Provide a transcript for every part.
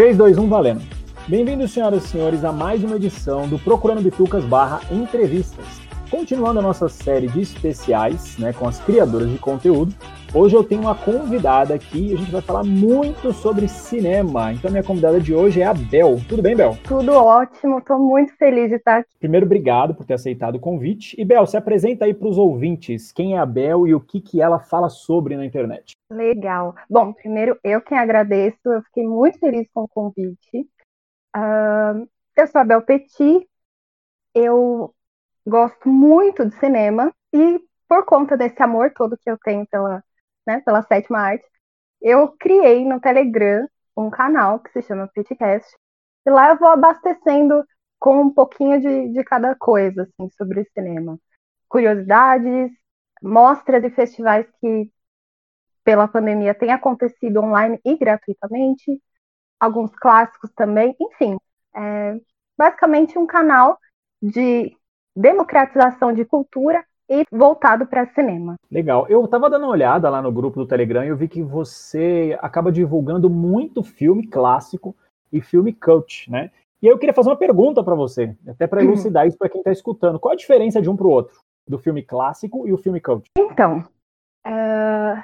3, 2, 1, valendo. Bem-vindos, senhoras e senhores, a mais uma edição do Procurando Bitucas barra Entrevistas. Continuando a nossa série de especiais né, com as criadoras de conteúdo, hoje eu tenho uma convidada aqui e a gente vai falar muito sobre cinema. Então, minha convidada de hoje é a Bel. Tudo bem, Bel? Tudo ótimo, estou muito feliz de estar aqui. Primeiro, obrigado por ter aceitado o convite. E, Bel, se apresenta aí para os ouvintes quem é a Bel e o que, que ela fala sobre na internet. Legal. Bom, primeiro, eu quem agradeço, eu fiquei muito feliz com o convite. Uh, eu sou a Bel Petit, eu gosto muito de cinema e por conta desse amor todo que eu tenho pela, né, pela sétima arte, eu criei no Telegram um canal que se chama Petcast e lá eu vou abastecendo com um pouquinho de, de cada coisa assim, sobre cinema. Curiosidades, mostras e festivais que pela pandemia têm acontecido online e gratuitamente, alguns clássicos também, enfim, é basicamente um canal de democratização de cultura e voltado para cinema. Legal. Eu estava dando uma olhada lá no grupo do Telegram e eu vi que você acaba divulgando muito filme clássico e filme cult, né? E eu queria fazer uma pergunta para você, até para elucidar isso para quem está escutando. Qual a diferença de um para o outro, do filme clássico e o filme cult? Então, uh,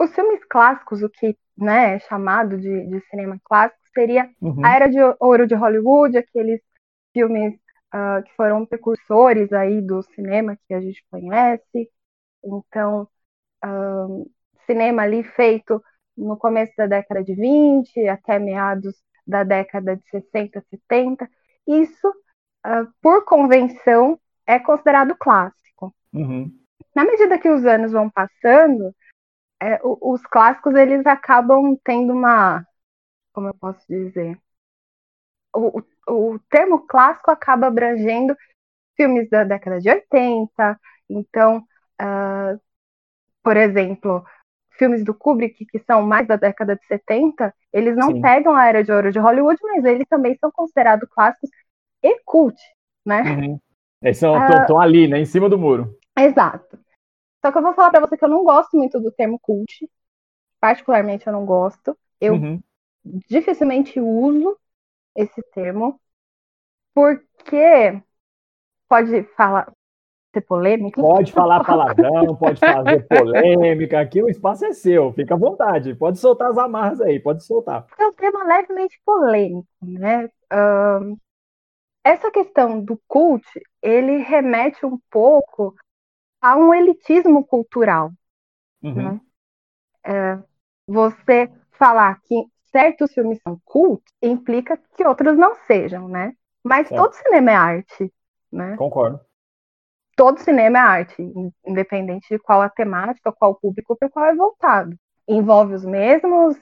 os filmes clássicos, o que né, é chamado de, de cinema clássico, seria uhum. a Era de Ouro de Hollywood, aqueles filmes uh, que foram precursores aí do cinema que a gente conhece. Então, uh, cinema ali feito no começo da década de 20 até meados da década de 60, 70. Isso, uh, por convenção, é considerado clássico. Uhum. Na medida que os anos vão passando, é, os clássicos eles acabam tendo uma, como eu posso dizer, o, o termo clássico acaba abrangendo filmes da década de 80, então, uh, por exemplo, filmes do Kubrick, que são mais da década de 70, eles não Sim. pegam a era de ouro de Hollywood, mas eles também são considerados clássicos e cult, né? Uhum. Eles estão uh, ali, né, em cima do muro. Exato. Só que eu vou falar para você que eu não gosto muito do termo cult, particularmente eu não gosto. Eu uhum. dificilmente uso esse termo, porque pode falar ser polêmico? Pode falar palavrão, pode fazer polêmica, aqui o espaço é seu, fica à vontade, pode soltar as amarras aí, pode soltar. É um tema levemente polêmico, né? Um, essa questão do cult, ele remete um pouco a um elitismo cultural. Uhum. Né? É, você falar que certos filmes são cult implica que outros não sejam, né? Mas é. todo cinema é arte, né? Concordo. Todo cinema é arte, independente de qual a temática, qual o público para qual é voltado. Envolve os mesmos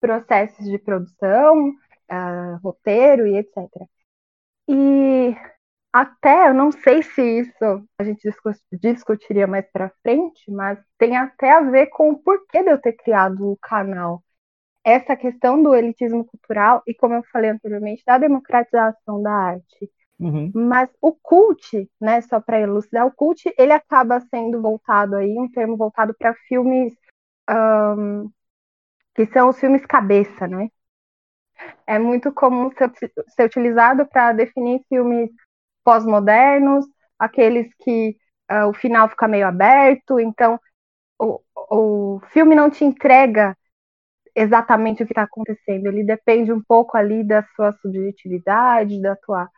processos de produção, uh, roteiro e etc. E até, eu não sei se isso a gente discutiria mais para frente, mas tem até a ver com o porquê de eu ter criado o canal essa questão do elitismo cultural e, como eu falei anteriormente, da democratização da arte. Uhum. Mas o cult, né, só para elucidar, o cult ele acaba sendo voltado aí, um termo voltado para filmes um, que são os filmes cabeça, né? É muito comum ser, ser utilizado para definir filmes pós-modernos, aqueles que uh, o final fica meio aberto, então o, o filme não te entrega exatamente o que está acontecendo. Ele depende um pouco ali da sua subjetividade, da tua,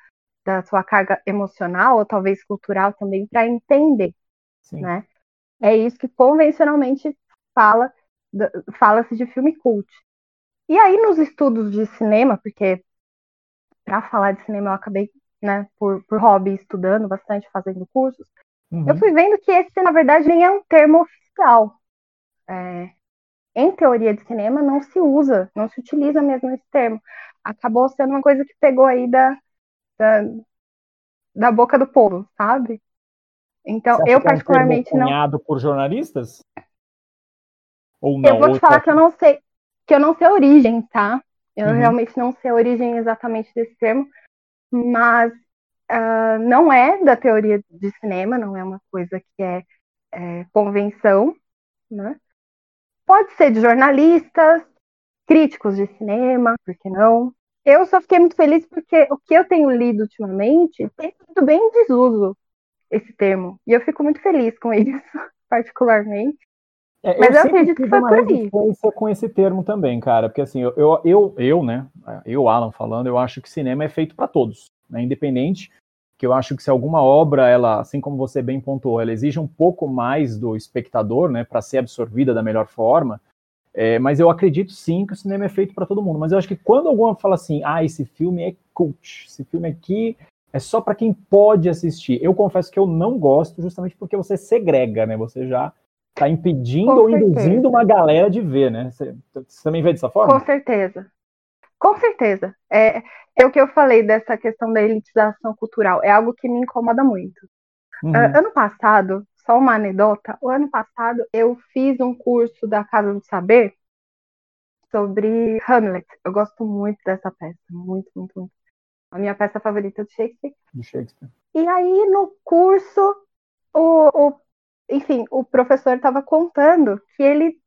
da sua carga emocional ou talvez cultural também para entender, Sim. né? É isso que convencionalmente fala fala-se de filme cult. E aí nos estudos de cinema, porque para falar de cinema eu acabei, né, por, por hobby estudando bastante, fazendo cursos, uhum. eu fui vendo que esse na verdade nem é um termo oficial. É, em teoria de cinema não se usa, não se utiliza mesmo esse termo. Acabou sendo uma coisa que pegou aí da, da, da boca do povo, sabe? Então, eu particularmente é um não. por jornalistas? Ou não? Eu vou te falar que eu não sei, que eu não sei a origem, tá? Eu uhum. realmente não sei a origem exatamente desse termo, mas uh, não é da teoria de cinema, não é uma coisa que é, é convenção, né? Pode ser de jornalistas, críticos de cinema, por que não? Eu só fiquei muito feliz porque o que eu tenho lido ultimamente tem sido bem em desuso esse termo. E eu fico muito feliz com isso, particularmente. É, Mas eu, eu acredito que foi por aí. com esse termo também, cara, porque assim, eu, eu, eu, eu, né, eu, Alan, falando, eu acho que cinema é feito para todos, né, independente, que eu acho que se alguma obra, ela, assim como você bem pontuou, ela exige um pouco mais do espectador, né, para ser absorvida da melhor forma, é, mas eu acredito sim que o cinema é feito para todo mundo. Mas eu acho que quando alguma fala assim, ah, esse filme é cult, esse filme aqui é só para quem pode assistir. Eu confesso que eu não gosto, justamente porque você segrega, né? Você já está impedindo ou induzindo uma galera de ver, né? Você, você, também vê dessa forma? Com certeza. Com certeza. É, é o que eu falei dessa questão da elitização cultural. É algo que me incomoda muito. Uhum. Uh, ano passado, só uma anedota, o ano passado eu fiz um curso da Casa do Saber sobre Hamlet. Eu gosto muito dessa peça, muito, muito, muito. A minha peça favorita de Shakespeare. De Shakespeare. E aí, no curso, o, o enfim, o professor estava contando que ele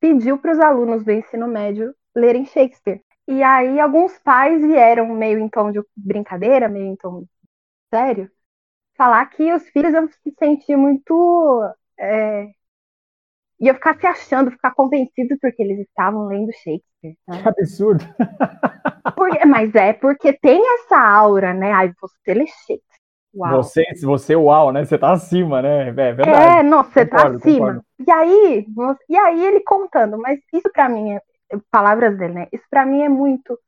pediu para os alunos do ensino médio lerem Shakespeare. E aí, alguns pais vieram meio em tom de brincadeira, meio em tom sério, falar que os filhos iam se sentir muito. É, ia ficar se achando, ficar convencido porque eles estavam lendo Shakespeare. Né? Que absurdo! Porque, mas é porque tem essa aura, né? Ai, você lê Shakespeare. Uau. Você, você, uau, né? Você tá acima, né? É verdade. É, não, você tá concordo, tá acima. Concordo. E aí, e aí ele contando, mas isso para mim, é, palavras dele, né? Isso para mim é muito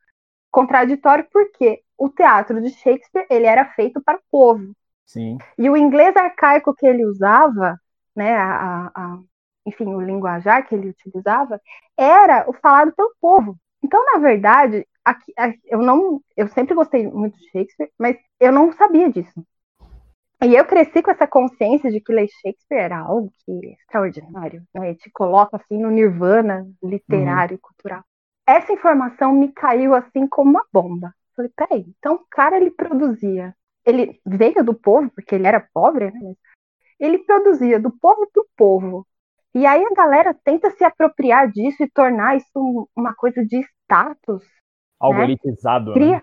contraditório porque o teatro de Shakespeare ele era feito para o povo. Sim. E o inglês arcaico que ele usava, né, a, a, enfim, o linguajar que ele utilizava, era o falado pelo povo. Então, na verdade, aqui, eu não, eu sempre gostei muito de Shakespeare, mas eu não sabia disso. E eu cresci com essa consciência de que ler Shakespeare era algo que é extraordinário, né? te coloca assim no nirvana literário e uhum. cultural. Essa informação me caiu assim como uma bomba. Falei, peraí, então o cara ele produzia ele veio do povo, porque ele era pobre, né? Ele produzia do povo para o povo. E aí a galera tenta se apropriar disso e tornar isso uma coisa de status. Algo né? elitizado. Cria né?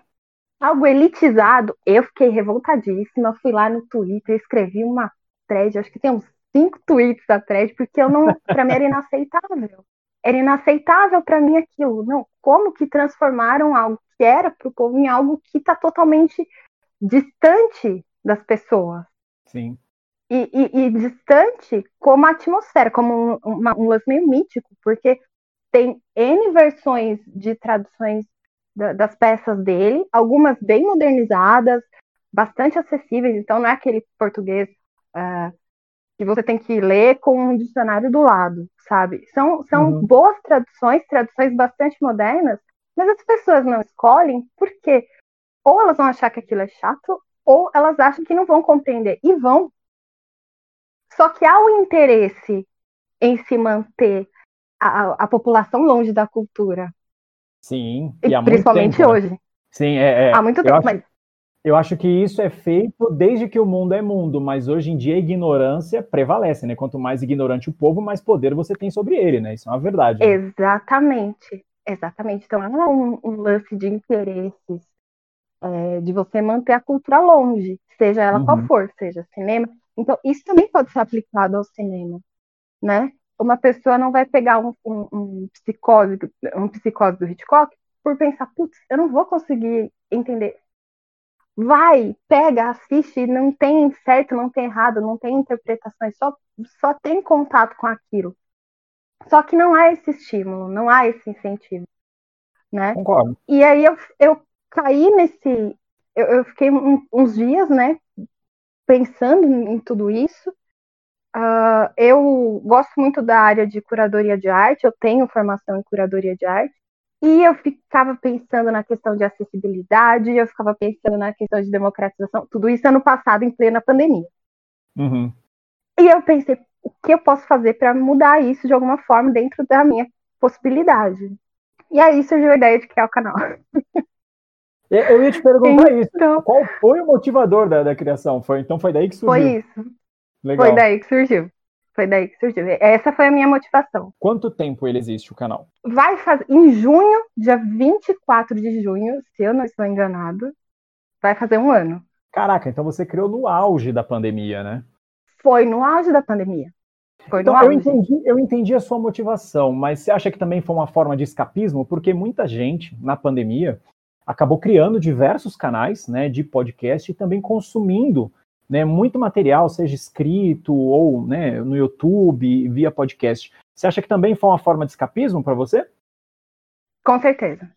Algo elitizado. Eu fiquei revoltadíssima. Fui lá no Twitter, escrevi uma thread, acho que tem uns cinco tweets da thread, porque eu não, para mim era inaceitável. Era inaceitável para mim aquilo. Não, como que transformaram algo que era para o povo em algo que está totalmente distante das pessoas. Sim. E, e, e distante como a atmosfera, como um, uma, um lance meio mítico, porque tem N versões de traduções da, das peças dele, algumas bem modernizadas, bastante acessíveis, então não é aquele português uh, que você tem que ler com um dicionário do lado, sabe? São, são uhum. boas traduções, traduções bastante modernas, mas as pessoas não escolhem porque ou elas vão achar que aquilo é chato, ou elas acham que não vão compreender. E vão. Só que há o interesse em se manter a, a população longe da cultura. Sim, e, principalmente tempo, né? hoje. Né? Sim, é, é. Há muito tempo, acho, mas... Eu acho que isso é feito desde que o mundo é mundo, mas hoje em dia a ignorância prevalece, né? Quanto mais ignorante o povo, mais poder você tem sobre ele, né? Isso é uma verdade. Né? Exatamente, exatamente. Então é um, um lance de interesses é, de você manter a cultura longe, seja ela uhum. qual for, seja cinema. Então, isso também pode ser aplicado ao cinema, né? Uma pessoa não vai pegar um, um, um psicose, um psicose do Hitchcock por pensar, putz, eu não vou conseguir entender. Vai, pega, assiste, não tem certo, não tem errado, não tem interpretações, só, só tem contato com aquilo. Só que não há esse estímulo, não há esse incentivo. Né? Concordo. E aí eu, eu caí nesse. Eu, eu fiquei um, uns dias, né, pensando em, em tudo isso. Uh, eu gosto muito da área de curadoria de arte, eu tenho formação em curadoria de arte, e eu ficava pensando na questão de acessibilidade, eu ficava pensando na questão de democratização, tudo isso ano passado, em plena pandemia. Uhum. E eu pensei, o que eu posso fazer para mudar isso de alguma forma dentro da minha possibilidade? E aí surgiu a ideia de criar o canal. Eu ia te perguntar então, isso. Qual foi o motivador da, da criação? Foi, então foi daí que surgiu? Foi isso. Legal. Foi daí que surgiu. Foi daí que surgiu. Essa foi a minha motivação. Quanto tempo ele existe, o canal? Vai fazer. Em junho, dia 24 de junho, se eu não estou enganado, vai fazer um ano. Caraca, então você criou no auge da pandemia, né? Foi no auge da pandemia. Foi então, eu entendi, eu entendi a sua motivação, mas você acha que também foi uma forma de escapismo? Porque muita gente, na pandemia, acabou criando diversos canais né, de podcast e também consumindo né, muito material, seja escrito ou né, no YouTube, via podcast. Você acha que também foi uma forma de escapismo para você? Com certeza.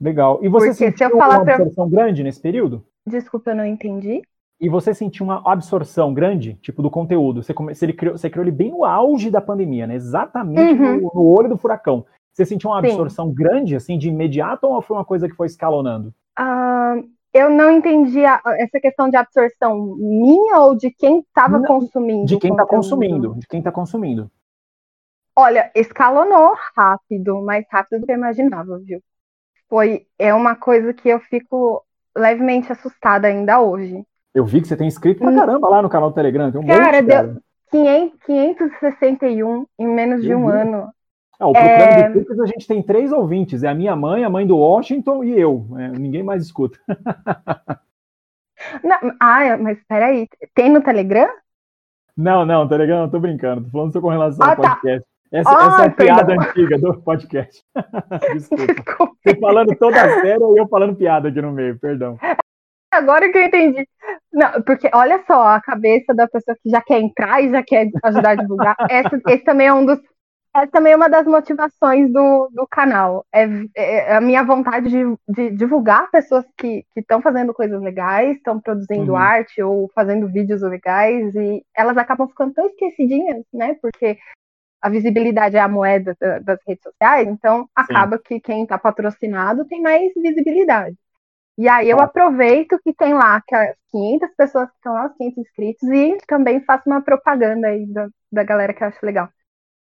Legal. E você Porque sentiu se uma absorção pra... grande nesse período? Desculpa, eu não entendi. E você sentiu uma absorção grande, tipo, do conteúdo? Você, come... você, criou, você criou ele bem no auge da pandemia, né? Exatamente uhum. no, no, olho do furacão. Você sentiu uma absorção Sim. grande, assim, de imediato, ou foi uma coisa que foi escalonando? Uh, eu não entendi a, essa questão de absorção minha ou de quem estava consumindo. De quem está consumindo, de quem está consumindo. Olha, escalonou rápido, mais rápido do que eu imaginava, viu? Foi, é uma coisa que eu fico levemente assustada ainda hoje. Eu vi que você tem inscrito pra hum. caramba lá no canal do Telegram. Tem um cara, monte, cara. deu 500, 561 em menos de um ano. Ah, o Procurando é... de a gente tem três ouvintes. É a minha mãe, a mãe do Washington e eu. É, ninguém mais escuta. Não, ah, mas peraí. Tem no Telegram? Não, não, Telegram não, tô brincando. Tô falando só com relação ah, ao tá. podcast. Essa, ah, essa é a piada antiga do podcast. Desculpa. Desculpa. Tô falando toda sério e eu falando piada aqui no meio, perdão. Agora que eu entendi. Não, porque olha só, a cabeça da pessoa que já quer entrar e já quer ajudar a divulgar. Essa, esse também é um dos é também uma das motivações do, do canal. É, é a minha vontade de, de divulgar pessoas que estão fazendo coisas legais, estão produzindo uhum. arte ou fazendo vídeos legais, e elas acabam ficando tão esquecidinhas, né? Porque a visibilidade é a moeda das redes sociais, então acaba Sim. que quem está patrocinado tem mais visibilidade. E aí eu aproveito que tem lá que as 500 pessoas que estão lá, os 500 inscritos, e também faço uma propaganda aí da, da galera que eu acho legal.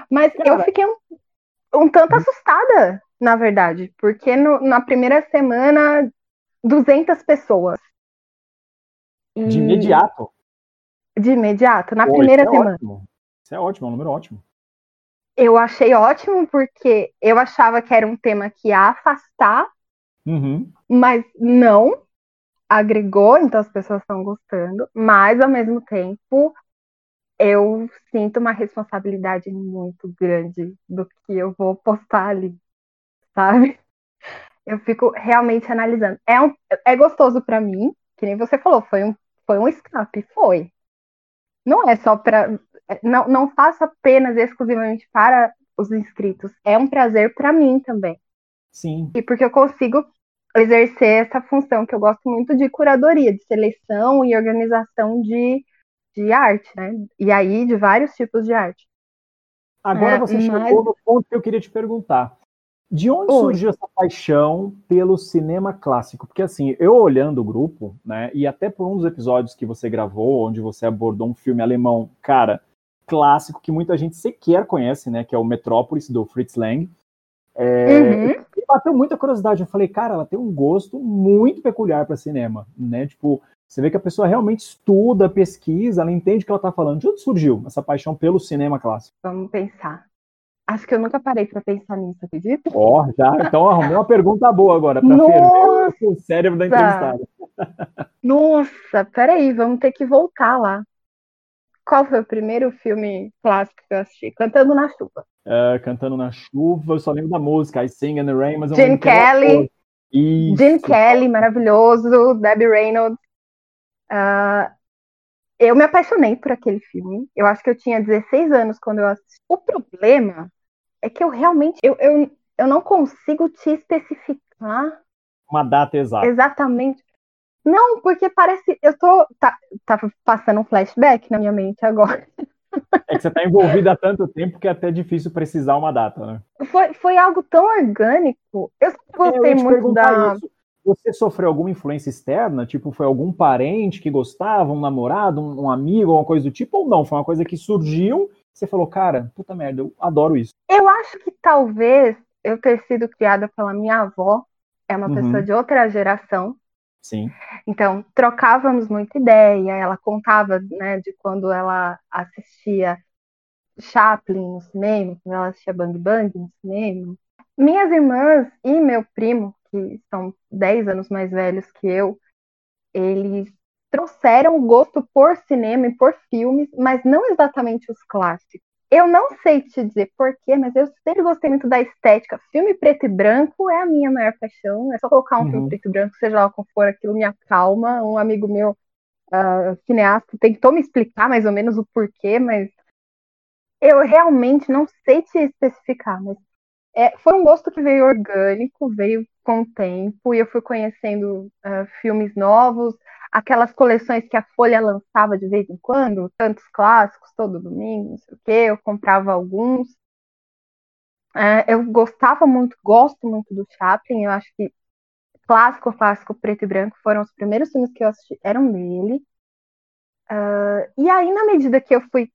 Mas Cara, eu fiquei um, um tanto assustada, na verdade, porque no, na primeira semana, 200 pessoas. E... De imediato? De imediato, na Pô, primeira isso é semana. Ótimo. Isso é ótimo, é um número ótimo. Eu achei ótimo porque eu achava que era um tema que ia afastar, uhum. mas não agregou, então as pessoas estão gostando, mas ao mesmo tempo eu sinto uma responsabilidade muito grande do que eu vou postar ali, sabe? Eu fico realmente analisando. É, um, é gostoso para mim, que nem você falou, foi um, foi um escape, foi. Não é só para. Não, não faço apenas exclusivamente para os inscritos. É um prazer para mim também. Sim. E porque eu consigo exercer essa função que eu gosto muito de curadoria, de seleção e organização de de arte, né? E aí de vários tipos de arte. Agora é, você mas... chegou no ponto que eu queria te perguntar. De onde Oi. surgiu essa paixão pelo cinema clássico? Porque assim, eu olhando o grupo, né, e até por um dos episódios que você gravou, onde você abordou um filme alemão, cara, clássico que muita gente sequer conhece, né, que é o Metrópolis do Fritz Lang. É, uhum. Bateu muita curiosidade. Eu falei, cara, ela tem um gosto muito peculiar para cinema, né? Tipo, você vê que a pessoa realmente estuda, pesquisa, ela entende o que ela está falando. De onde surgiu essa paixão pelo cinema clássico? Vamos pensar. Acho que eu nunca parei para pensar nisso, acredita? Ó, oh, já. Então arrumei uma pergunta boa agora para ferver o cérebro da entrevistada. Nossa, peraí, vamos ter que voltar lá. Qual foi o primeiro filme clássico que eu assisti? Cantando na Chuva. É, Cantando na Chuva, eu só lembro da música, I Sing in the Rain, mas eu Gene Kelly. Gene Kelly, maravilhoso. Debbie Reynolds. Uh, eu me apaixonei por aquele filme. Eu acho que eu tinha 16 anos quando eu assisti. O problema é que eu realmente eu, eu, eu não consigo te especificar uma data exata. Exatamente. Não, porque parece. Eu tô. Tá, tá passando um flashback na minha mente agora. É que você está envolvida há tanto tempo que é até difícil precisar uma data, né? Foi, foi algo tão orgânico. Eu gostei é, eu muito da. Isso. Você sofreu alguma influência externa? Tipo, foi algum parente que gostava, um namorado, um, um amigo, alguma coisa do tipo? Ou não? Foi uma coisa que surgiu você falou, cara, puta merda, eu adoro isso. Eu acho que talvez eu ter sido criada pela minha avó, é uma uhum. pessoa de outra geração. Sim. Então, trocávamos muita ideia, ela contava, né, de quando ela assistia Chaplin no cinema, quando ela assistia Bang Bang no cinema. Minhas irmãs e meu primo, que são 10 anos mais velhos que eu, eles trouxeram o gosto por cinema e por filmes, mas não exatamente os clássicos. Eu não sei te dizer porquê, mas eu sempre gostei muito da estética. Filme preto e branco é a minha maior paixão. É só colocar um uhum. filme preto e branco, seja lá qual for, aquilo me acalma. Um amigo meu, uh, cineasta, tentou me explicar mais ou menos o porquê, mas eu realmente não sei te especificar. Mas é, foi um gosto que veio orgânico, veio com o tempo, e eu fui conhecendo uh, filmes novos, aquelas coleções que a Folha lançava de vez em quando, tantos clássicos, todo domingo, não sei o quê, eu comprava alguns. Uh, eu gostava muito, gosto muito do Chaplin, eu acho que clássico, clássico, preto e branco foram os primeiros filmes que eu assisti, eram dele. Uh, e aí, na medida que eu fui,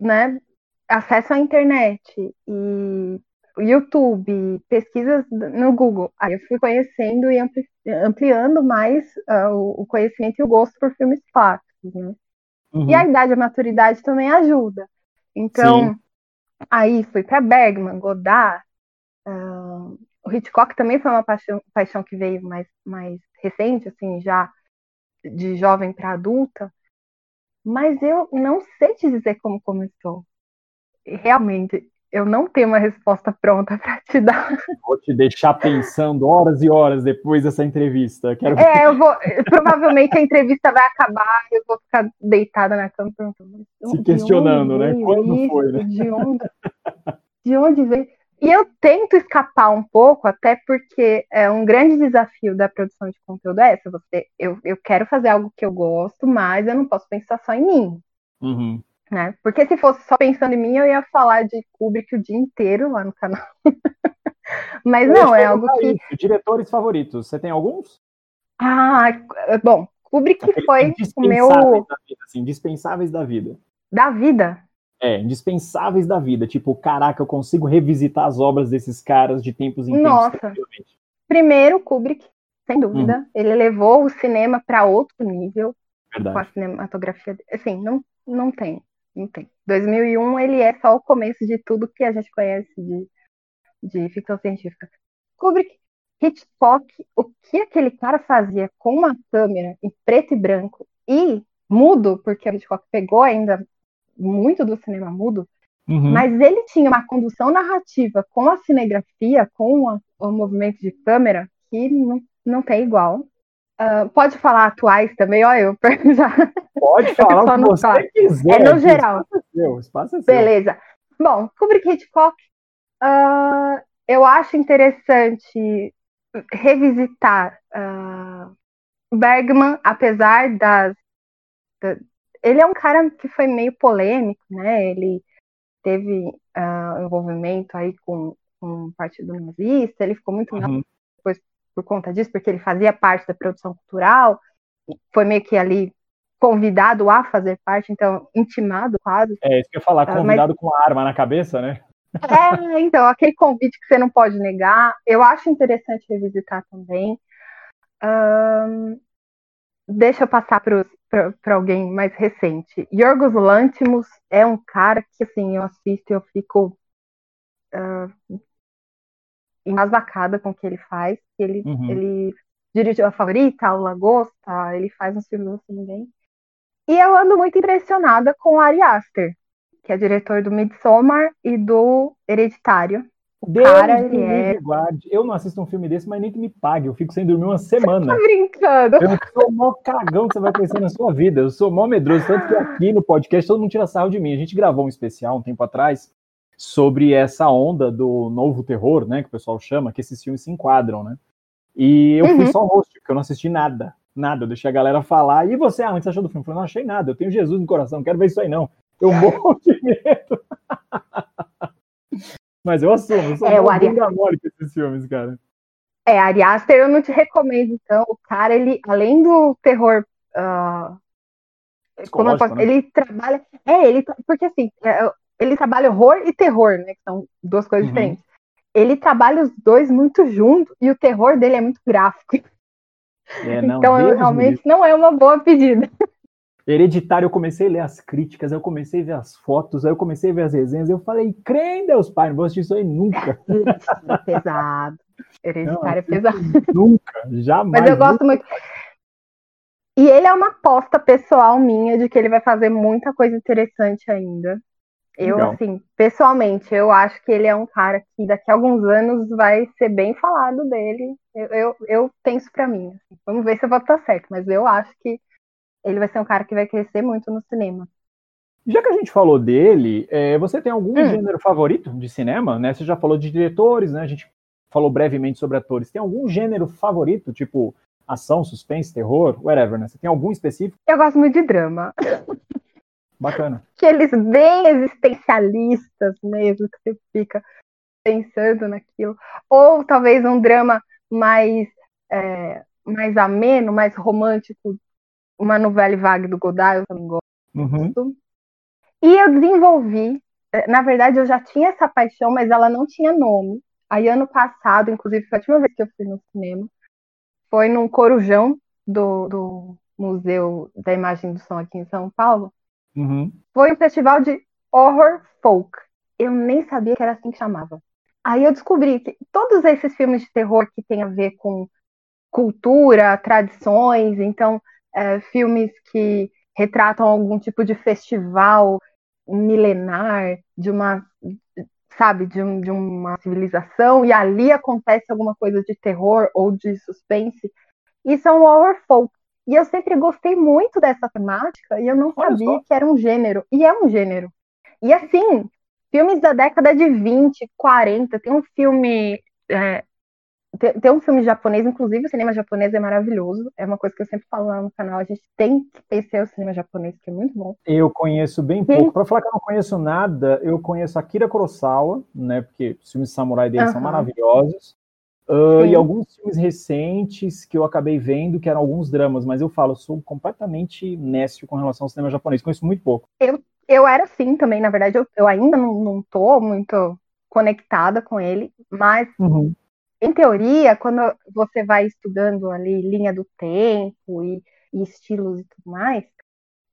né, acesso à internet e YouTube, pesquisas no Google. Aí eu fui conhecendo e ampli ampliando mais uh, o conhecimento e o gosto por filmes clássicos, né? Uhum. E a idade e a maturidade também ajuda. Então, Sim. aí fui para Bergman, Godard, uh, o Hitchcock também foi uma paixão, paixão que veio mais, mais recente, assim, já de jovem para adulta. Mas eu não sei te dizer como começou. Realmente, eu não tenho uma resposta pronta para te dar. Vou te deixar pensando horas e horas depois dessa entrevista. Quero... É, eu vou. Provavelmente a entrevista vai acabar e eu vou ficar deitada na cama perguntando. Se questionando, né? Quando isso? foi, né? De onde, de onde veio? E eu tento escapar um pouco, até porque é um grande desafio da produção de conteúdo é essa. Você, eu, eu quero fazer algo que eu gosto, mas eu não posso pensar só em mim. Uhum. Né? Porque se fosse só pensando em mim, eu ia falar de Kubrick o dia inteiro lá no canal. Mas não, é algo que. Isso. Diretores favoritos, você tem alguns? Ah, bom, Kubrick foi o meu. Da vida, assim, indispensáveis da vida. Da vida? É, indispensáveis da vida. Tipo, caraca, eu consigo revisitar as obras desses caras de tempos em tempos. Nossa. Primeiro, Kubrick, sem dúvida. Hum. Ele levou o cinema para outro nível. Verdade. Com a cinematografia. Assim, não, não tem. Tem. 2001 ele é só o começo de tudo que a gente conhece de, de ficção científica. Kubrick, Hitchcock, o que aquele cara fazia com uma câmera em preto e branco e mudo, porque o Hitchcock pegou ainda muito do cinema mudo, uhum. mas ele tinha uma condução narrativa com a cinegrafia, com a, o movimento de câmera, que não, não tem igual. Uh, pode falar atuais também, ó, eu já. Pode falar o que você quiser. É no geral. Espaço é seu, espaço é seu. Beleza. Bom, Kubrick Hitchcock, uh, eu acho interessante revisitar uh, Bergman, apesar das. Da, ele é um cara que foi meio polêmico, né? Ele teve envolvimento aí com, com o Partido Nazista, ele ficou muito uhum. Por conta disso, porque ele fazia parte da produção cultural, foi meio que ali convidado a fazer parte, então intimado quase. É, isso que eu ia falar, ah, convidado Mas... com a arma na cabeça, né? É, então, aquele convite que você não pode negar, eu acho interessante revisitar também. Um, deixa eu passar para alguém mais recente. Yorgos Lantimos é um cara que, assim, eu assisto e eu fico uh, embasbacada com o que ele faz. Ele, uhum. ele dirigiu a favorita, a Lagosta, ele faz uns filmes assim bem. E eu ando muito impressionada com o Ari Aster, que é diretor do Midsommar e do Hereditário. O Deus cara, ele é... guarde. Eu não assisto um filme desse, mas nem que me pague. Eu fico sem dormir uma semana. Tá brincando? Eu sou o maior cagão que você vai conhecer na sua vida. Eu sou o maior medroso. Tanto que aqui no podcast todo mundo tira sarro de mim. A gente gravou um especial um tempo atrás sobre essa onda do novo terror, né, que o pessoal chama, que esses filmes se enquadram, né? E eu uhum. fui só host, porque eu não assisti nada, nada. Eu deixei a galera falar. E você, ah, que você achou do filme? Eu falei, não achei nada, eu tenho Jesus no coração, não quero ver isso aí não. Eu morro de medo. Mas eu assumo, eu sou é, um Ari... mole com esses filmes, cara. É, Ari Aster eu não te recomendo, então. O cara, ele, além do terror uh, como eu posso, né? ele trabalha. É, ele. Porque assim, é, ele trabalha horror e terror, né? Que são duas coisas uhum. diferentes. Ele trabalha os dois muito junto e o terror dele é muito gráfico. É, não, então, realmente, não é uma boa pedida. Hereditário, eu comecei a ler as críticas, eu comecei a ver as fotos, aí eu comecei a ver as resenhas, eu falei, crê em Deus, pai, não vou assistir isso aí nunca. É pesado. Hereditário é pesado. Nunca, jamais. Mas eu gosto muito. E ele é uma aposta pessoal minha de que ele vai fazer muita coisa interessante ainda. Eu, Legal. assim, pessoalmente, eu acho que ele é um cara que daqui a alguns anos vai ser bem falado dele. Eu, eu, eu penso para mim. Assim. Vamos ver se eu vou estar certo, mas eu acho que ele vai ser um cara que vai crescer muito no cinema. Já que a gente falou dele, é, você tem algum hum. gênero favorito de cinema? Né? Você já falou de diretores, né? A gente falou brevemente sobre atores. Tem algum gênero favorito, tipo ação, suspense, terror, whatever, né? Você tem algum específico? Eu gosto muito de drama. Bacana. Aqueles bem existencialistas mesmo, que você fica pensando naquilo. Ou talvez um drama mais, é, mais ameno, mais romântico, uma novela vague do Godard, eu também gosto. Uhum. E eu desenvolvi, é, na verdade eu já tinha essa paixão, mas ela não tinha nome. Aí ano passado, inclusive foi a última vez que eu fui no cinema, foi num corujão do, do Museu da Imagem do Som aqui em São Paulo. Uhum. Foi um festival de horror folk. Eu nem sabia que era assim que chamava. Aí eu descobri que todos esses filmes de terror que tem a ver com cultura, tradições, então é, filmes que retratam algum tipo de festival milenar, de uma, sabe, de, um, de uma civilização, e ali acontece alguma coisa de terror ou de suspense, e são horror folk. E eu sempre gostei muito dessa temática e eu não Olha sabia só. que era um gênero. E é um gênero. E assim, filmes da década de 20, 40, tem um filme. É, tem, tem, um filme japonês, inclusive o cinema japonês é maravilhoso. É uma coisa que eu sempre falo lá no canal. A gente tem que conhecer o cinema japonês, que é muito bom. Eu conheço bem Sim. pouco. Para falar que eu não conheço nada, eu conheço Akira Kurosawa, né? Porque os filmes de samurai dele são maravilhosos. Uh, e alguns filmes recentes que eu acabei vendo, que eram alguns dramas, mas eu falo, eu sou completamente nécio com relação ao cinema japonês, conheço muito pouco. Eu, eu era assim também, na verdade, eu, eu ainda não, não tô muito conectada com ele, mas uhum. em teoria, quando você vai estudando ali linha do tempo e, e estilos e tudo mais,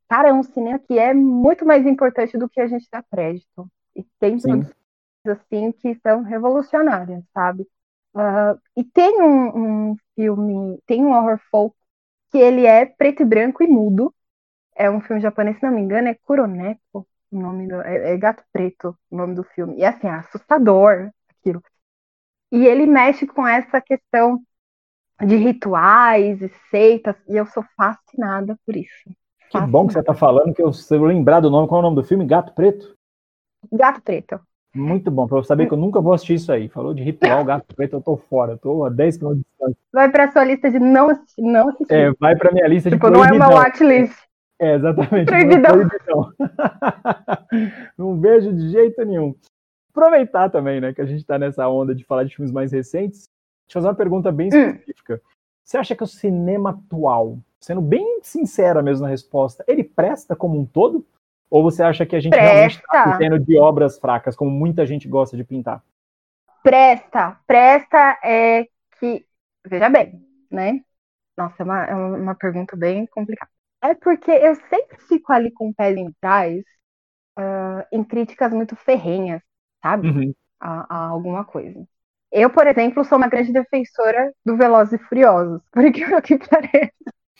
cara, é um cinema que é muito mais importante do que a gente dá crédito. E tem produções assim que são revolucionárias, sabe? Uh, e tem um, um, filme, tem um horror folk que ele é preto e branco e mudo. É um filme japonês, se não me engano, é Kuroneko, o nome do, é, é Gato Preto, o nome do filme. E assim, é assustador aquilo. E ele mexe com essa questão de rituais e seitas, e eu sou fascinada por isso. Que fascinada. bom que você está falando, que eu, eu lembrar do nome, qual é o nome do filme? Gato Preto? Gato Preto. Muito bom, para eu saber que eu nunca vou assistir isso aí. Falou de ritual gato preto, eu tô fora, eu tô a 10 km de distância. Vai para sua lista de não assistir, não assistir. É, vai para minha lista tipo, de proibidão. não é uma watchlist. É, exatamente. Proibidão. não vejo de jeito nenhum. Aproveitar também, né, que a gente está nessa onda de falar de filmes mais recentes. Deixa eu fazer uma pergunta bem hum. específica. Hum. Você acha que o cinema atual, sendo bem sincera mesmo na resposta, ele presta como um todo? Ou você acha que a gente Presta. realmente está tendo de obras fracas, como muita gente gosta de pintar? Presta. Presta é que. Veja bem, né? Nossa, é uma, é uma pergunta bem complicada. É porque eu sempre fico ali com o pé em trás uh, em críticas muito ferrenhas, sabe? Uhum. A, a, alguma coisa. Eu, por exemplo, sou uma grande defensora do Velozes e Furiosos, por incrível que pareça.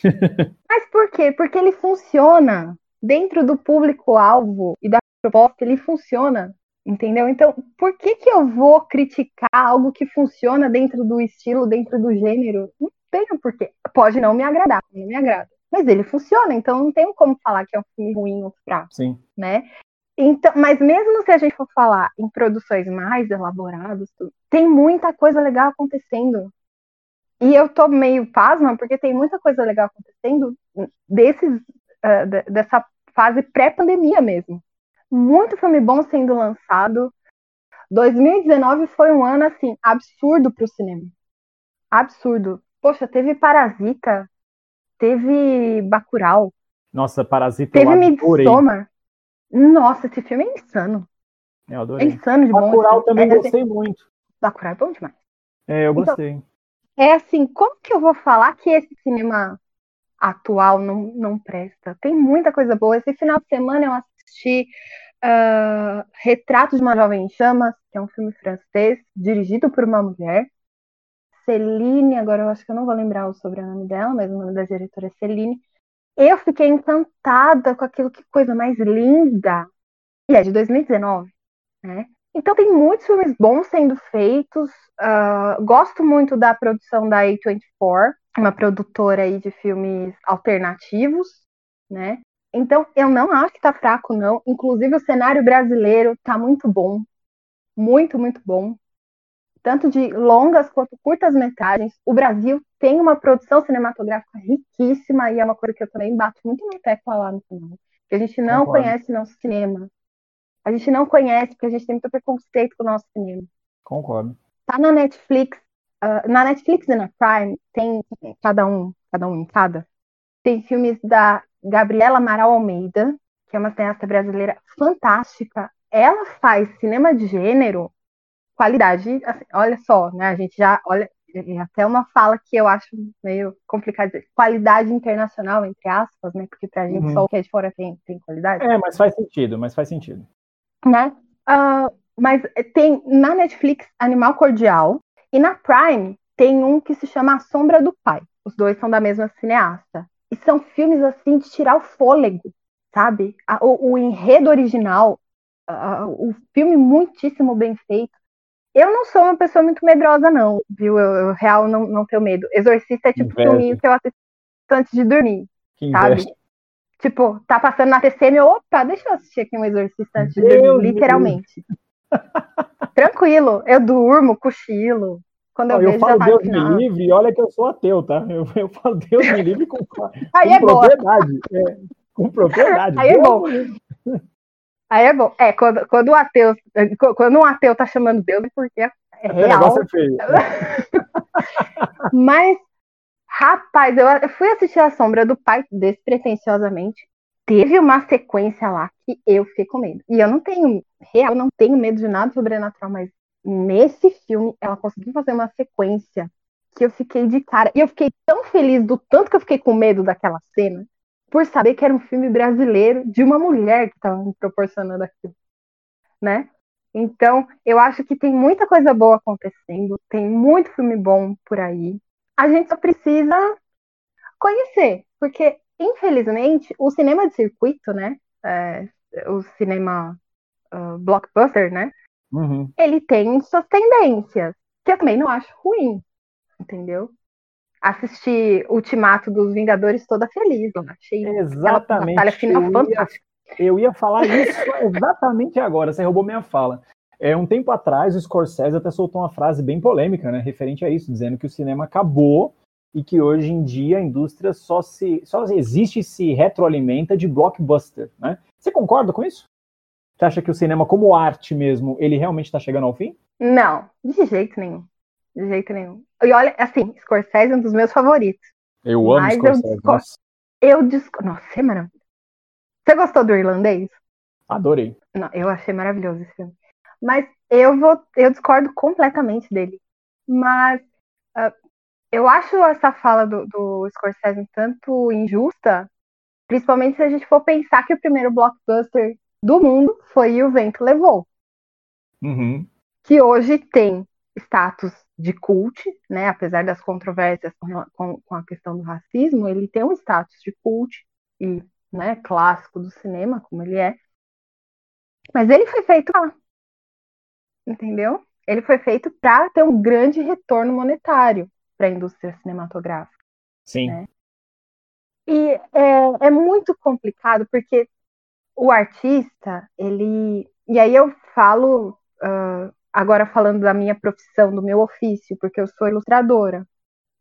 Mas por quê? Porque ele funciona dentro do público-alvo e da proposta, ele funciona, entendeu? Então, por que, que eu vou criticar algo que funciona dentro do estilo, dentro do gênero? Não tenho porquê. Pode não me agradar, não me agrada. Mas ele funciona, então não tenho como falar que é um filme ruim ou fraco, Sim. né? Então, mas mesmo se a gente for falar em produções mais elaboradas, tem muita coisa legal acontecendo. E eu tô meio pasma, porque tem muita coisa legal acontecendo desses, uh, dessa fase pré-pandemia mesmo. Muito filme bom sendo lançado. 2019 foi um ano assim absurdo para o cinema. Absurdo. Poxa, teve Parasita, teve Bacurau. Nossa, Parasita teve Midsommar. Nossa, esse filme é insano. Eu adorei. É insano de bom. Bacurau assim. também é, gostei assim, muito. Bacurau é bom demais. É, eu então, gostei. é assim, como que eu vou falar que esse cinema atual não, não presta. Tem muita coisa boa. Esse final de semana eu assisti uh, Retrato de uma Jovem em Chamas, que é um filme francês, dirigido por uma mulher. Celine, agora eu acho que eu não vou lembrar o sobrenome dela, mas o nome da diretora é Celine. Eu fiquei encantada com aquilo, que coisa mais linda. E é de 2019, né? Então tem muitos filmes bons sendo feitos. Uh, gosto muito da produção da A24, uma produtora aí de filmes alternativos, né? Então eu não acho que tá fraco, não. Inclusive o cenário brasileiro tá muito bom. Muito, muito bom. Tanto de longas quanto curtas metragens. O Brasil tem uma produção cinematográfica riquíssima e é uma coisa que eu também bato muito na tecla lá no final. Que a gente não Concordo. conhece nosso cinema a gente não conhece, porque a gente tem muito preconceito com o nosso cinema. Concordo. Tá na Netflix, uh, na Netflix e na Prime, tem cada um, cada um em cada. Tem filmes da Gabriela Amaral Almeida, que é uma cineasta brasileira fantástica. Ela faz cinema de gênero, qualidade, assim, olha só, né? A gente já olha é até uma fala que eu acho meio complicado dizer, qualidade internacional, entre aspas, né? Porque pra gente uhum. só o que é de fora tem, tem qualidade. É, mas faz sentido, mas faz sentido né? Uh, mas tem na Netflix Animal Cordial e na Prime tem um que se chama A Sombra do Pai. Os dois são da mesma cineasta. E são filmes assim de tirar o fôlego, sabe? O, o enredo original, uh, o filme muitíssimo bem feito. Eu não sou uma pessoa muito medrosa, não, viu? Eu, eu real não, não tenho medo. Exorcista é tipo filminho que eu assisto antes de dormir, que sabe? Inveja. Tipo, tá passando na TCM, opa, deixa eu assistir aqui um exorcista antes literalmente. Tranquilo, eu durmo, cochilo. Quando eu, eu vejo, falo tá Deus me livre, olha que eu sou ateu, tá? Eu, eu falo Deus me livre com, com Aí é propriedade. É, com propriedade. Aí é bom. Aí é bom. É, quando, quando, o ateu, quando um ateu tá chamando Deus, é porque é, é real. É feio. Mas Rapaz, eu, fui assistir A Sombra do Pai despretensiosamente. Teve uma sequência lá que eu fiquei com medo. E eu não tenho, real, não tenho medo de nada sobrenatural, mas nesse filme ela conseguiu fazer uma sequência que eu fiquei de cara. E eu fiquei tão feliz do tanto que eu fiquei com medo daquela cena, por saber que era um filme brasileiro de uma mulher que estava me proporcionando aquilo, né? Então, eu acho que tem muita coisa boa acontecendo, tem muito filme bom por aí a gente só precisa conhecer, porque infelizmente o cinema de circuito, né, é, o cinema uh, blockbuster, né, uhum. ele tem suas tendências, que eu também não acho ruim, entendeu? Assisti Ultimato dos Vingadores toda feliz, eu achei exatamente. batalha final eu fantástica. Ia, eu ia falar isso exatamente agora, você roubou minha fala. É, um tempo atrás, o Scorsese até soltou uma frase bem polêmica, né, referente a isso, dizendo que o cinema acabou e que hoje em dia a indústria só, se, só existe e se retroalimenta de blockbuster, né? Você concorda com isso? Você acha que o cinema como arte mesmo, ele realmente está chegando ao fim? Não, de jeito nenhum. De jeito nenhum. E olha, assim, Scorsese é um dos meus favoritos. Eu amo Scorsese. Eu, nossa. eu disco... Nossa, é maravilhoso. Você gostou do irlandês? Adorei. Não, eu achei maravilhoso esse filme. Mas eu vou, eu discordo completamente dele. Mas uh, eu acho essa fala do, do Scorsese um tanto injusta, principalmente se a gente for pensar que o primeiro blockbuster do mundo foi O Vento Levou. Uhum. Que hoje tem status de cult, né? Apesar das controvérsias com, com, com, a questão do racismo, ele tem um status de cult e né, clássico do cinema, como ele é. Mas ele foi feito lá entendeu? Ele foi feito para ter um grande retorno monetário para a indústria cinematográfica. Sim. Né? E é, é muito complicado porque o artista, ele. E aí eu falo, uh, agora falando da minha profissão, do meu ofício, porque eu sou ilustradora.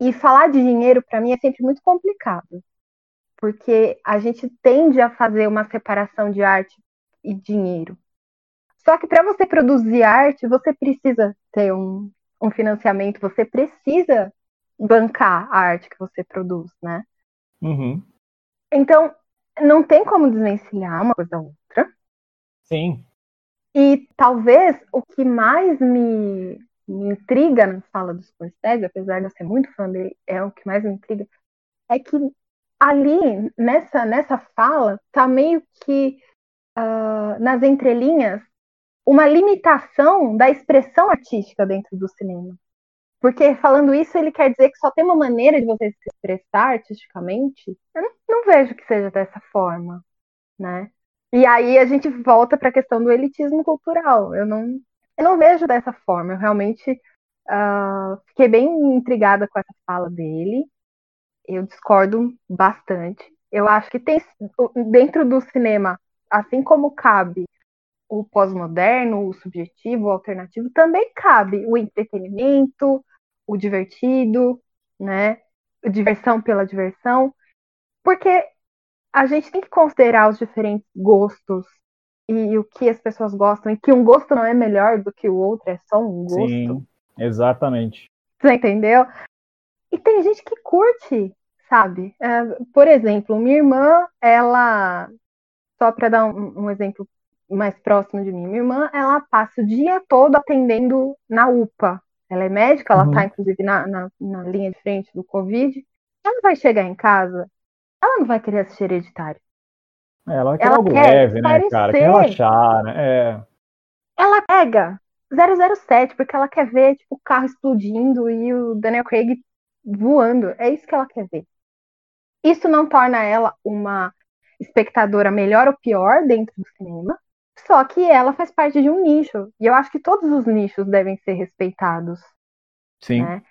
E falar de dinheiro para mim é sempre muito complicado, porque a gente tende a fazer uma separação de arte e dinheiro. Só que para você produzir arte, você precisa ter um, um financiamento, você precisa bancar a arte que você produz, né? Uhum. Então, não tem como desvencilhar uma coisa da outra. Sim. E talvez o que mais me, me intriga na fala do Scorsese, apesar de eu ser muito fã dele, é o que mais me intriga, é que ali, nessa, nessa fala, tá meio que uh, nas entrelinhas uma limitação da expressão artística dentro do cinema. Porque falando isso, ele quer dizer que só tem uma maneira de você se expressar artisticamente. Eu não, não vejo que seja dessa forma, né? E aí a gente volta para a questão do elitismo cultural. Eu não, eu não vejo dessa forma. Eu realmente uh, fiquei bem intrigada com essa fala dele. Eu discordo bastante. Eu acho que tem dentro do cinema, assim como cabe o pós-moderno, o subjetivo, o alternativo, também cabe o entretenimento, o divertido, né? Diversão pela diversão, porque a gente tem que considerar os diferentes gostos e o que as pessoas gostam, e que um gosto não é melhor do que o outro, é só um gosto. Sim, exatamente. Você entendeu? E tem gente que curte, sabe? É, por exemplo, minha irmã, ela. Só para dar um, um exemplo mais próximo de mim. Minha irmã, ela passa o dia todo atendendo na UPA. Ela é médica, ela está uhum. inclusive na, na, na, linha de frente do Covid. Ela vai chegar em casa, ela não vai querer assistir hereditário. É, ela quer ela algo quer leve, né, cara? Quer relaxar, né? É. Ela pega 007, porque ela quer ver tipo, o carro explodindo e o Daniel Craig voando. É isso que ela quer ver. Isso não torna ela uma espectadora melhor ou pior dentro do cinema, só que ela faz parte de um nicho. E eu acho que todos os nichos devem ser respeitados. Sim. Né?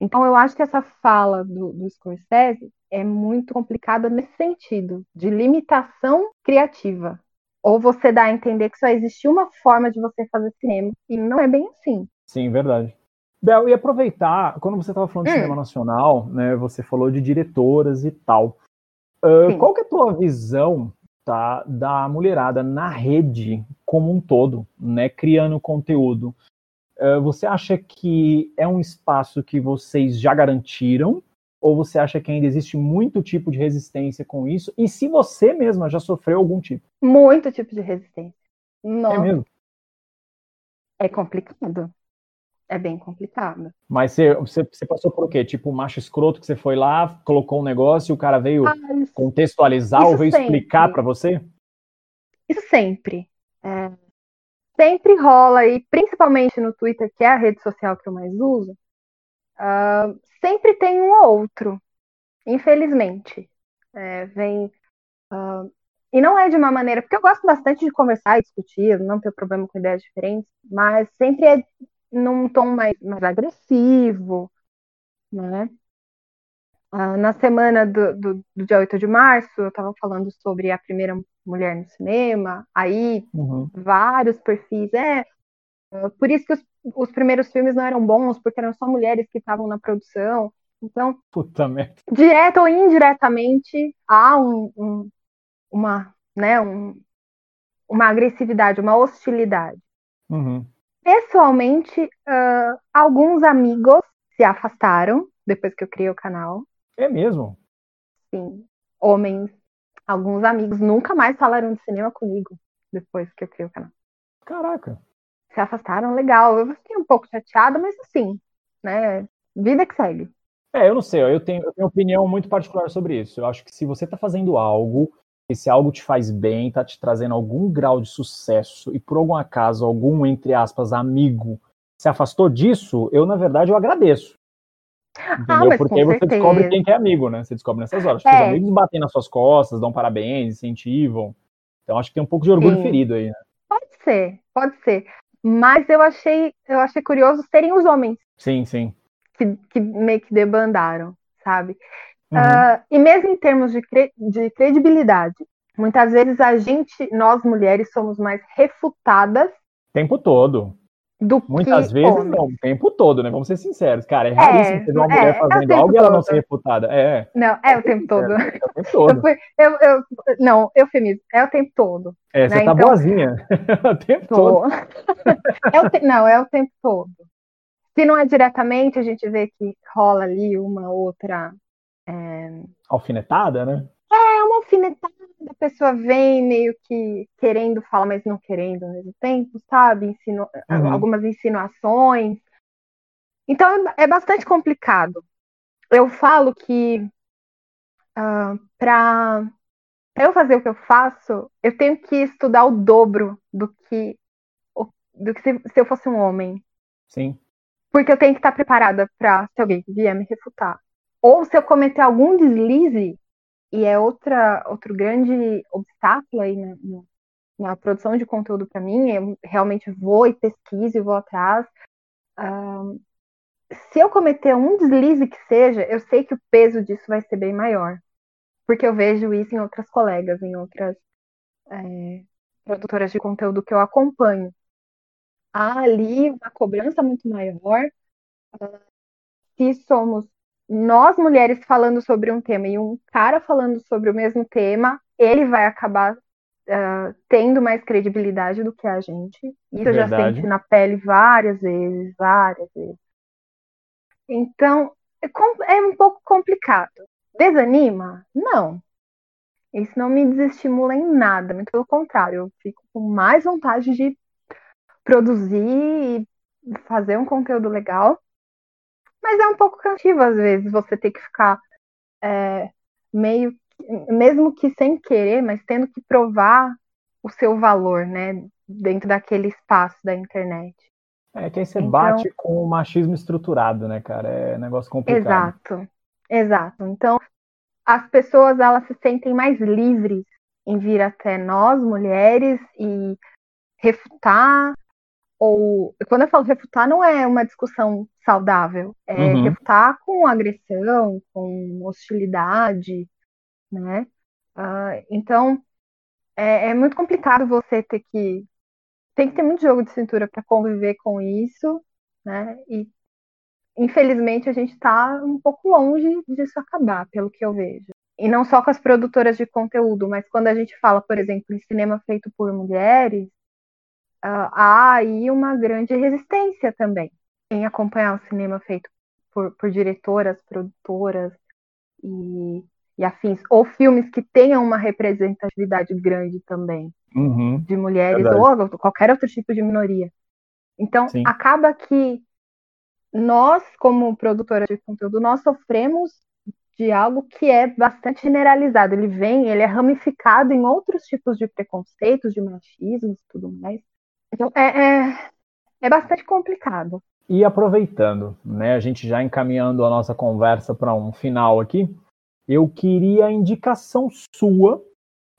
Então eu acho que essa fala do, do Scorsese é muito complicada nesse sentido, de limitação criativa. Ou você dá a entender que só existe uma forma de você fazer cinema. E não é bem assim. Sim, verdade. Bel, e aproveitar, quando você estava falando de hum. cinema nacional, né, você falou de diretoras e tal. Uh, qual que é a tua visão tá, da mulherada na rede como um todo, né, criando conteúdo. Uh, você acha que é um espaço que vocês já garantiram? Ou você acha que ainda existe muito tipo de resistência com isso? E se você mesma já sofreu algum tipo? Muito tipo de resistência. Nossa. É mesmo? É complicado é bem complicado. Mas você, você, passou por o quê? Tipo, um macho escroto que você foi lá, colocou um negócio e o cara veio ah, isso, contextualizar isso ou veio sempre. explicar para você? Isso sempre. É, sempre rola, e principalmente no Twitter, que é a rede social que eu mais uso, uh, sempre tem um ou outro, infelizmente. É, vem. Uh, e não é de uma maneira, porque eu gosto bastante de conversar e discutir, não tenho problema com ideias diferentes, mas sempre é num tom mais, mais agressivo, né? Ah, na semana do, do, do, dia 8 de março, eu estava falando sobre a primeira mulher no cinema, aí uhum. vários perfis, é, é, por isso que os, os, primeiros filmes não eram bons, porque eram só mulheres que estavam na produção, então, Puta merda. direto ou indiretamente, há um, um, uma, né, um, uma agressividade, uma hostilidade. Uhum. Pessoalmente, uh, alguns amigos se afastaram depois que eu criei o canal. É mesmo? Sim. Homens, alguns amigos nunca mais falaram de cinema comigo depois que eu criei o canal. Caraca. Se afastaram, legal. Eu fiquei um pouco chateada, mas assim, né? Vida que segue. É, eu não sei, eu tenho, eu tenho opinião muito particular sobre isso. Eu acho que se você está fazendo algo esse algo te faz bem, tá te trazendo algum grau de sucesso e por algum acaso algum entre aspas amigo se afastou disso, eu na verdade eu agradeço. Ah, Entendeu? Ah, Porque aí você certeza. descobre quem que é amigo, né? Você descobre nessas horas. É. Seus amigos batem nas suas costas, dão parabéns, incentivam. Então acho que tem um pouco de orgulho Sim. ferido aí, né? Pode ser, pode ser. Mas eu achei, eu achei curioso serem os homens. Sim, sim. Que, que meio que debandaram, sabe? Uhum. Uh, e mesmo em termos de, cre de credibilidade, muitas vezes a gente, nós mulheres, somos mais refutadas. Tempo todo. Do Muitas vezes homens. não, o tempo todo, né? Vamos ser sinceros, cara. É, é raríssimo ter uma é, mulher fazendo é algo e ela não ser refutada. É. Não, é o tempo todo. É, o tempo todo. Eu, eu, eu, não, eufemismo, é o tempo todo. É, né? você tá então, boazinha. o tempo tô. todo. é o te... Não, é o tempo todo. Se não é diretamente, a gente vê que rola ali uma outra é... Alfinetada, né? É, uma alfinetada, a pessoa vem meio que querendo falar, mas não querendo ao mesmo tempo, sabe? Insinu... Uhum. Algumas insinuações. Então é bastante complicado. Eu falo que uh, para eu fazer o que eu faço, eu tenho que estudar o dobro do que do que se, se eu fosse um homem. Sim. Porque eu tenho que estar preparada para se alguém vier me refutar. Ou se eu cometer algum deslize, e é outra, outro grande obstáculo aí na, na produção de conteúdo para mim, eu realmente vou e pesquiso e vou atrás. Se eu cometer um deslize que seja, eu sei que o peso disso vai ser bem maior. Porque eu vejo isso em outras colegas, em outras é, produtoras de conteúdo que eu acompanho há ali uma cobrança muito maior. Se somos nós mulheres falando sobre um tema e um cara falando sobre o mesmo tema, ele vai acabar uh, tendo mais credibilidade do que a gente. Isso Verdade. eu já senti na pele várias vezes, várias vezes. Então, é, é um pouco complicado. Desanima? Não. Isso não me desestimula em nada, muito pelo contrário, eu fico com mais vontade de produzir e fazer um conteúdo legal. Mas é um pouco cansativo, às vezes, você ter que ficar é, meio, mesmo que sem querer, mas tendo que provar o seu valor, né, dentro daquele espaço da internet. É que aí você então, bate com o machismo estruturado, né, cara? É um negócio complicado. Exato, exato. Então, as pessoas, elas se sentem mais livres em vir até nós, mulheres, e refutar ou quando eu falo refutar, não é uma discussão saudável, é uhum. refutar com agressão, com hostilidade, né? Uh, então é, é, muito complicado você ter que tem que ter muito jogo de cintura para conviver com isso, né? E infelizmente a gente está um pouco longe disso acabar, pelo que eu vejo. E não só com as produtoras de conteúdo, mas quando a gente fala, por exemplo, em cinema feito por mulheres, uh, há aí uma grande resistência também em acompanhar o cinema feito por, por diretoras, produtoras e, e, afins, ou filmes que tenham uma representatividade grande também uhum, de mulheres verdade. ou qualquer outro tipo de minoria. Então, Sim. acaba que nós, como produtora de conteúdo, nós sofremos de algo que é bastante generalizado. Ele vem, ele é ramificado em outros tipos de preconceitos, de machismo e tudo mais. Então, é, é, é bastante complicado. E aproveitando, né, a gente já encaminhando a nossa conversa para um final aqui, eu queria a indicação sua,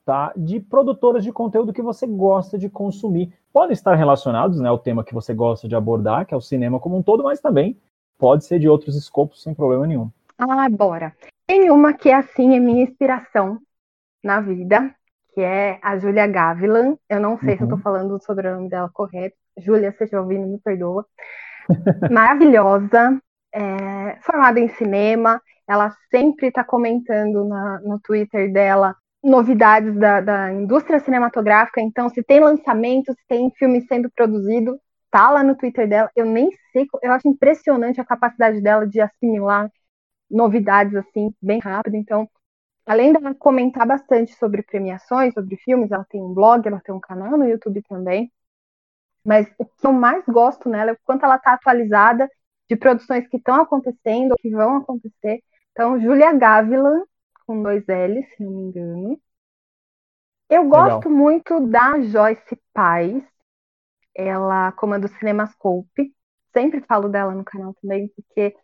tá, de produtoras de conteúdo que você gosta de consumir. Podem estar relacionados, né, ao tema que você gosta de abordar, que é o cinema como um todo, mas também pode ser de outros escopos sem problema nenhum. Ah, bora. Tem uma que é assim, é minha inspiração na vida, que é a Julia Gavilan. Eu não sei uhum. se eu tô uhum. falando o nome dela correto. Júlia, se estiver ouvindo, me perdoa. Maravilhosa, é, formada em cinema. Ela sempre está comentando na, no Twitter dela novidades da, da, indústria cinematográfica. Então, se tem lançamento, se tem filme sendo produzido, tá lá no Twitter dela. Eu nem sei, eu acho impressionante a capacidade dela de assimilar novidades assim bem rápido. Então, além dela comentar bastante sobre premiações, sobre filmes, ela tem um blog, ela tem um canal no YouTube também. Mas o que eu mais gosto nela é o quanto ela está atualizada de produções que estão acontecendo, que vão acontecer. Então, Julia Gavilan, com dois L's, se não me engano. Eu gosto Legal. muito da Joyce Paz. Ela comanda o Cinemascope. Sempre falo dela no canal também, porque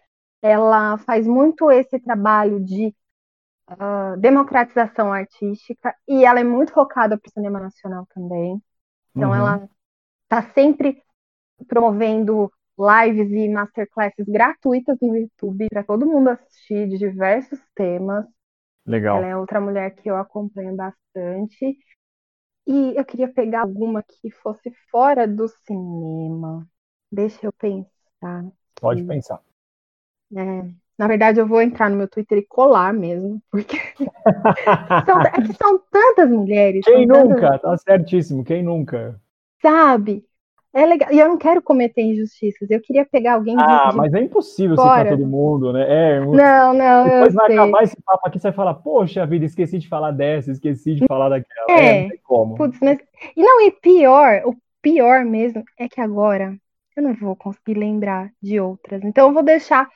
ela faz muito esse trabalho de uh, democratização artística e ela é muito focada para o cinema nacional também. Então uhum. ela está sempre promovendo lives e masterclasses gratuitas no YouTube para todo mundo assistir de diversos temas. Legal. Ela é outra mulher que eu acompanho bastante. E eu queria pegar alguma que fosse fora do cinema. Deixa eu pensar. Pode pensar. É, na verdade, eu vou entrar no meu Twitter e colar mesmo, porque são, é que são tantas mulheres. Quem nunca? Tantas... Tá certíssimo, quem nunca? Sabe? É legal. E eu não quero cometer injustiças. Eu queria pegar alguém. Ah, de... mas é impossível fora. citar todo mundo, né? É, não, não. Depois vai sei. acabar esse papo aqui, você vai falar, poxa vida, esqueci de falar dessa, esqueci de falar daquela. É, é não tem como. Putz, mas... E não, e pior, o pior mesmo é que agora eu não vou conseguir lembrar de outras. Então eu vou deixar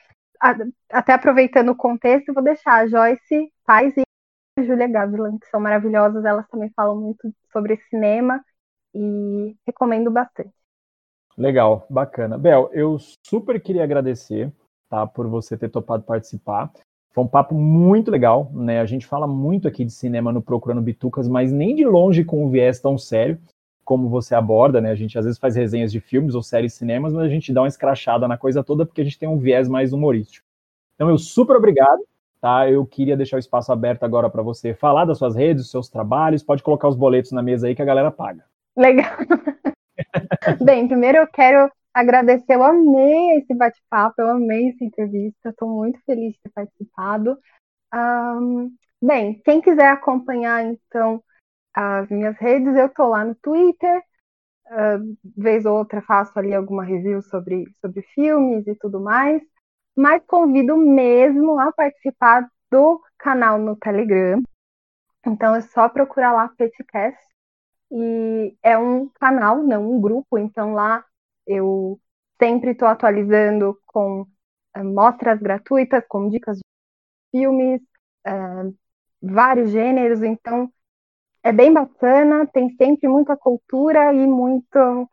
até aproveitando o contexto, vou deixar a Joyce Paz e Julia Gavilan, que são maravilhosas. Elas também falam muito sobre cinema e recomendo bastante. Legal, bacana. Bel, eu super queria agradecer tá, por você ter topado participar. Foi um papo muito legal, né? A gente fala muito aqui de cinema no Procurando Bitucas, mas nem de longe com um viés tão sério como você aborda, né? A gente às vezes faz resenhas de filmes ou séries cinemas, mas a gente dá uma escrachada na coisa toda porque a gente tem um viés mais humorístico. Então, eu super obrigado, tá? Eu queria deixar o espaço aberto agora para você falar das suas redes, dos seus trabalhos, pode colocar os boletos na mesa aí que a galera paga. Legal. Bem, primeiro eu quero agradecer, eu amei esse bate-papo, eu amei essa entrevista, estou muito feliz de ter participado. Um, bem, quem quiser acompanhar, então, as minhas redes, eu estou lá no Twitter, uh, vez ou outra faço ali alguma review sobre, sobre filmes e tudo mais, mas convido mesmo a participar do canal no Telegram. Então é só procurar lá Petcast e é um canal, não um grupo, então lá eu sempre estou atualizando com uh, mostras gratuitas, com dicas de filmes, uh, vários gêneros, então é bem bacana, tem sempre muita cultura e muito,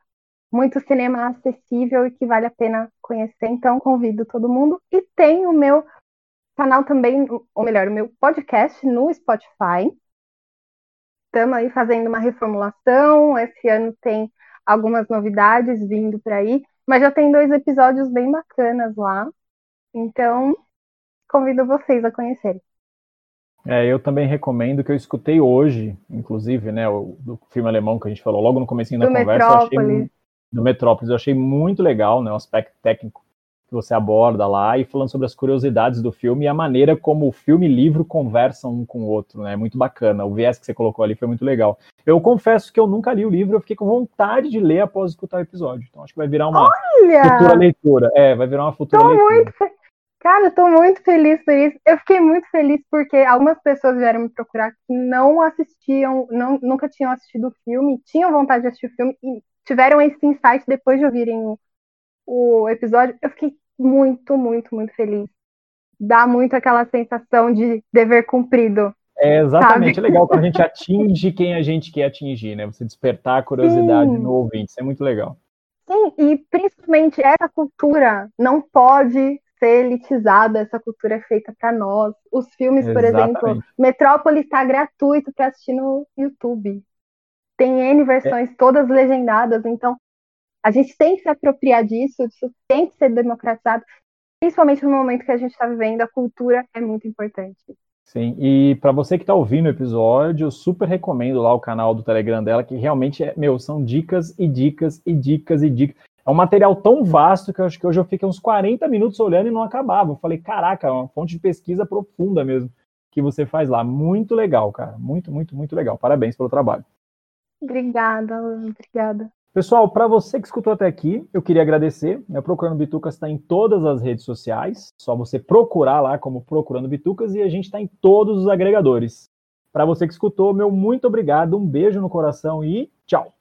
muito cinema acessível e que vale a pena conhecer, então convido todo mundo. E tem o meu canal também, ou melhor, o meu podcast no Spotify. Estamos aí fazendo uma reformulação, esse ano tem algumas novidades vindo por aí, mas já tem dois episódios bem bacanas lá. Então, convido vocês a conhecerem. É, eu também recomendo que eu escutei hoje, inclusive, né, o do filme alemão que a gente falou logo no começo da do conversa, Metrópolis. Eu achei, do Metrópolis, eu achei muito legal, né, o aspecto técnico que você aborda lá e falando sobre as curiosidades do filme e a maneira como o filme e livro conversam um com o outro, né? Muito bacana. O viés que você colocou ali foi muito legal. Eu confesso que eu nunca li o livro, eu fiquei com vontade de ler após escutar o episódio. Então acho que vai virar uma Olha! futura leitura. É, vai virar uma futura Tô leitura. Muito... Cara, eu tô muito feliz por isso. Eu fiquei muito feliz porque algumas pessoas vieram me procurar que não assistiam, não, nunca tinham assistido o filme, tinham vontade de assistir o filme e tiveram esse insight depois de ouvirem o, o episódio. Eu fiquei muito, muito, muito feliz. Dá muito aquela sensação de dever cumprido. É exatamente, sabe? é legal quando a gente atinge quem a gente quer atingir, né? Você despertar a curiosidade Sim. no ouvinte, isso é muito legal. Sim, e principalmente essa cultura não pode ser elitizada, essa cultura é feita para nós. Os filmes, por Exatamente. exemplo, Metrópolis está gratuito para assistir no YouTube. Tem N versões, é. todas legendadas, então a gente tem que se apropriar disso, isso tem que ser democratizado, principalmente no momento que a gente está vivendo, a cultura é muito importante. Sim, e para você que está ouvindo o episódio, eu super recomendo lá o canal do Telegram dela, que realmente, é, meu, são dicas e dicas e dicas e dicas. É um material tão vasto que eu acho que hoje eu fiquei uns 40 minutos olhando e não acabava. Eu falei, caraca, é uma fonte de pesquisa profunda mesmo que você faz lá. Muito legal, cara. Muito, muito, muito legal. Parabéns pelo trabalho. Obrigada, obrigada. Pessoal, para você que escutou até aqui, eu queria agradecer. Meu Procurando Bitucas está em todas as redes sociais. Só você procurar lá como Procurando Bitucas e a gente está em todos os agregadores. Para você que escutou, meu muito obrigado, um beijo no coração e tchau.